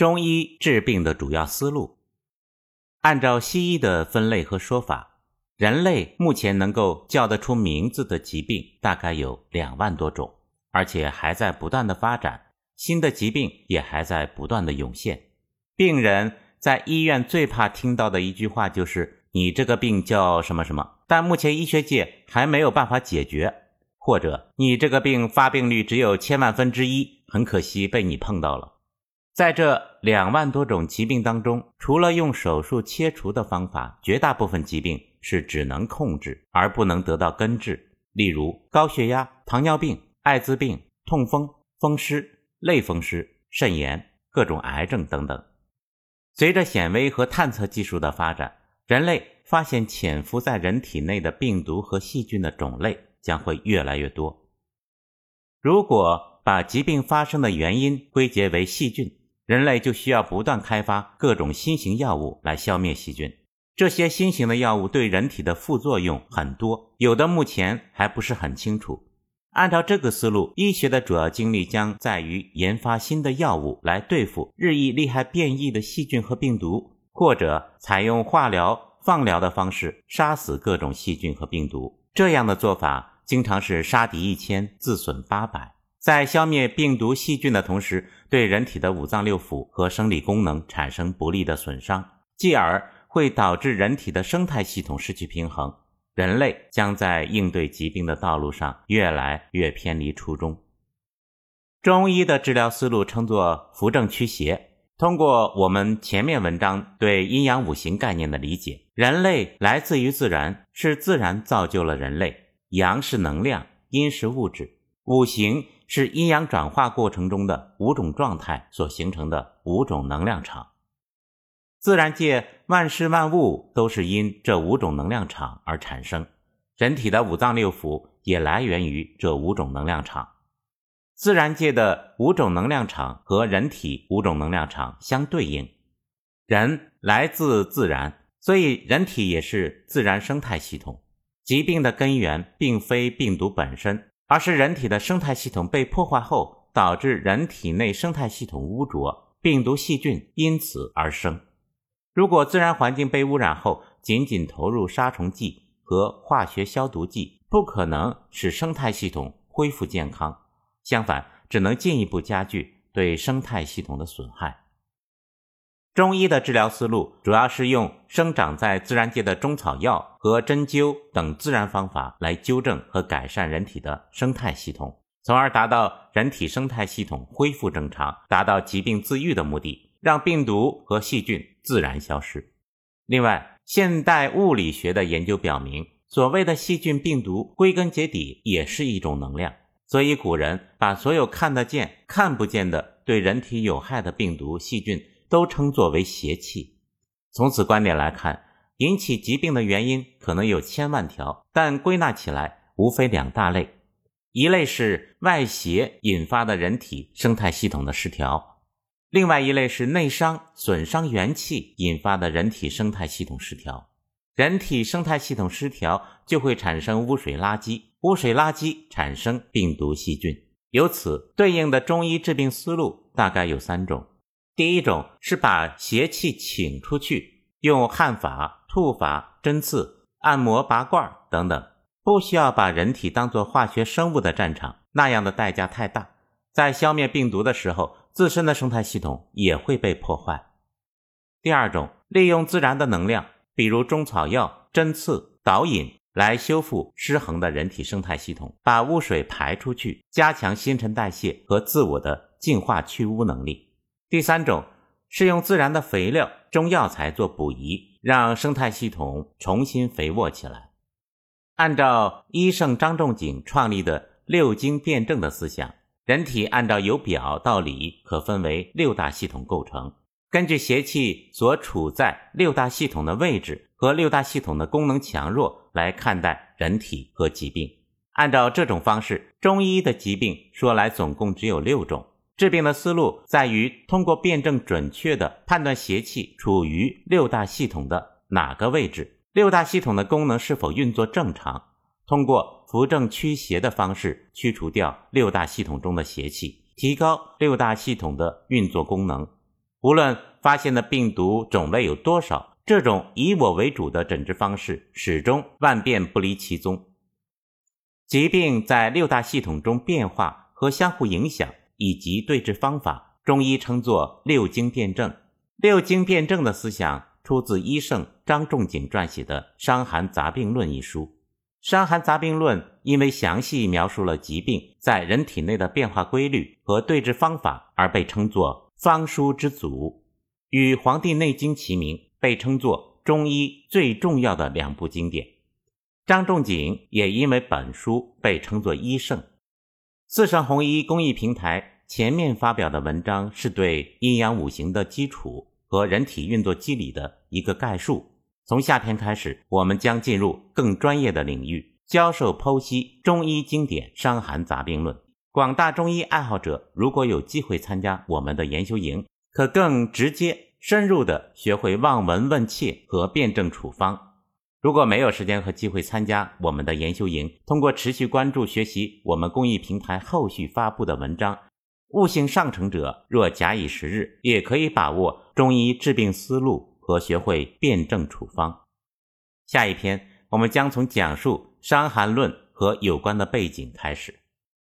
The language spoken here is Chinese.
中医治病的主要思路，按照西医的分类和说法，人类目前能够叫得出名字的疾病大概有两万多种，而且还在不断的发展，新的疾病也还在不断的涌现。病人在医院最怕听到的一句话就是：“你这个病叫什么什么？”但目前医学界还没有办法解决，或者你这个病发病率只有千万分之一，很可惜被你碰到了。在这两万多种疾病当中，除了用手术切除的方法，绝大部分疾病是只能控制而不能得到根治。例如高血压、糖尿病、艾滋病、痛风、风湿、类风湿、肾炎、各种癌症等等。随着显微和探测技术的发展，人类发现潜伏在人体内的病毒和细菌的种类将会越来越多。如果把疾病发生的原因归结为细菌，人类就需要不断开发各种新型药物来消灭细菌。这些新型的药物对人体的副作用很多，有的目前还不是很清楚。按照这个思路，医学的主要精力将在于研发新的药物来对付日益厉害变异的细菌和病毒，或者采用化疗、放疗的方式杀死各种细菌和病毒。这样的做法经常是杀敌一千，自损八百。在消灭病毒、细菌的同时，对人体的五脏六腑和生理功能产生不利的损伤，继而会导致人体的生态系统失去平衡。人类将在应对疾病的道路上越来越偏离初衷。中医的治疗思路称作扶正驱邪。通过我们前面文章对阴阳五行概念的理解，人类来自于自然，是自然造就了人类。阳是能量，阴是物质，五行。是阴阳转化过程中的五种状态所形成的五种能量场。自然界万事万物都是因这五种能量场而产生，人体的五脏六腑也来源于这五种能量场。自然界的五种能量场和人体五种能量场相对应。人来自自然，所以人体也是自然生态系统。疾病的根源并非病毒本身。而是人体的生态系统被破坏后，导致人体内生态系统污浊，病毒细菌因此而生。如果自然环境被污染后，仅仅投入杀虫剂和化学消毒剂，不可能使生态系统恢复健康，相反，只能进一步加剧对生态系统的损害。中医的治疗思路主要是用生长在自然界的中草药和针灸等自然方法来纠正和改善人体的生态系统，从而达到人体生态系统恢复正常、达到疾病自愈的目的，让病毒和细菌自然消失。另外，现代物理学的研究表明，所谓的细菌、病毒，归根结底也是一种能量。所以，古人把所有看得见、看不见的对人体有害的病毒、细菌。都称作为邪气。从此观点来看，引起疾病的原因可能有千万条，但归纳起来无非两大类：一类是外邪引发的人体生态系统的失调，另外一类是内伤损伤元气引发的人体生态系统失调。人体生态系统失调就会产生污水垃圾，污水垃圾产生病毒细菌。由此对应的中医治病思路大概有三种。第一种是把邪气请出去，用汗法、吐法、针刺、按摩、拔罐等等，不需要把人体当作化学生物的战场，那样的代价太大。在消灭病毒的时候，自身的生态系统也会被破坏。第二种，利用自然的能量，比如中草药、针刺、导引，来修复失衡的人体生态系统，把污水排出去，加强新陈代谢和自我的净化去污能力。第三种是用自然的肥料、中药材做补遗，让生态系统重新肥沃起来。按照医圣张仲景创立的六经辩证的思想，人体按照由表到里可分为六大系统构成。根据邪气所处在六大系统的位置和六大系统的功能强弱来看待人体和疾病。按照这种方式，中医的疾病说来总共只有六种。治病的思路在于通过辩证准确地判断邪气处于六大系统的哪个位置，六大系统的功能是否运作正常，通过扶正驱邪的方式驱除掉六大系统中的邪气，提高六大系统的运作功能。无论发现的病毒种类有多少，这种以我为主的诊治方式始终万变不离其宗。疾病在六大系统中变化和相互影响，以及对治方法，中医称作六经辩证。六经辩证的思想出自医圣张仲景撰写的《伤寒杂病论》一书。《伤寒杂病论》因为详细描述了疾病在人体内的变化规律和对治方法，而被称作方书之祖，与《黄帝内经》齐名，被称作中医最重要的两部经典。张仲景也因为本书被称作医圣。四川红医公益平台前面发表的文章是对阴阳五行的基础和人体运作机理的一个概述。从下篇开始，我们将进入更专业的领域，教授剖析中医经典《伤寒杂病论》。广大中医爱好者如果有机会参加我们的研修营，可更直接、深入地学会望闻问切和辩证处方。如果没有时间和机会参加我们的研修营，通过持续关注学习我们公益平台后续发布的文章，悟性上乘者若假以时日，也可以把握中医治病思路和学会辩证处方。下一篇，我们将从讲述《伤寒论》和有关的背景开始。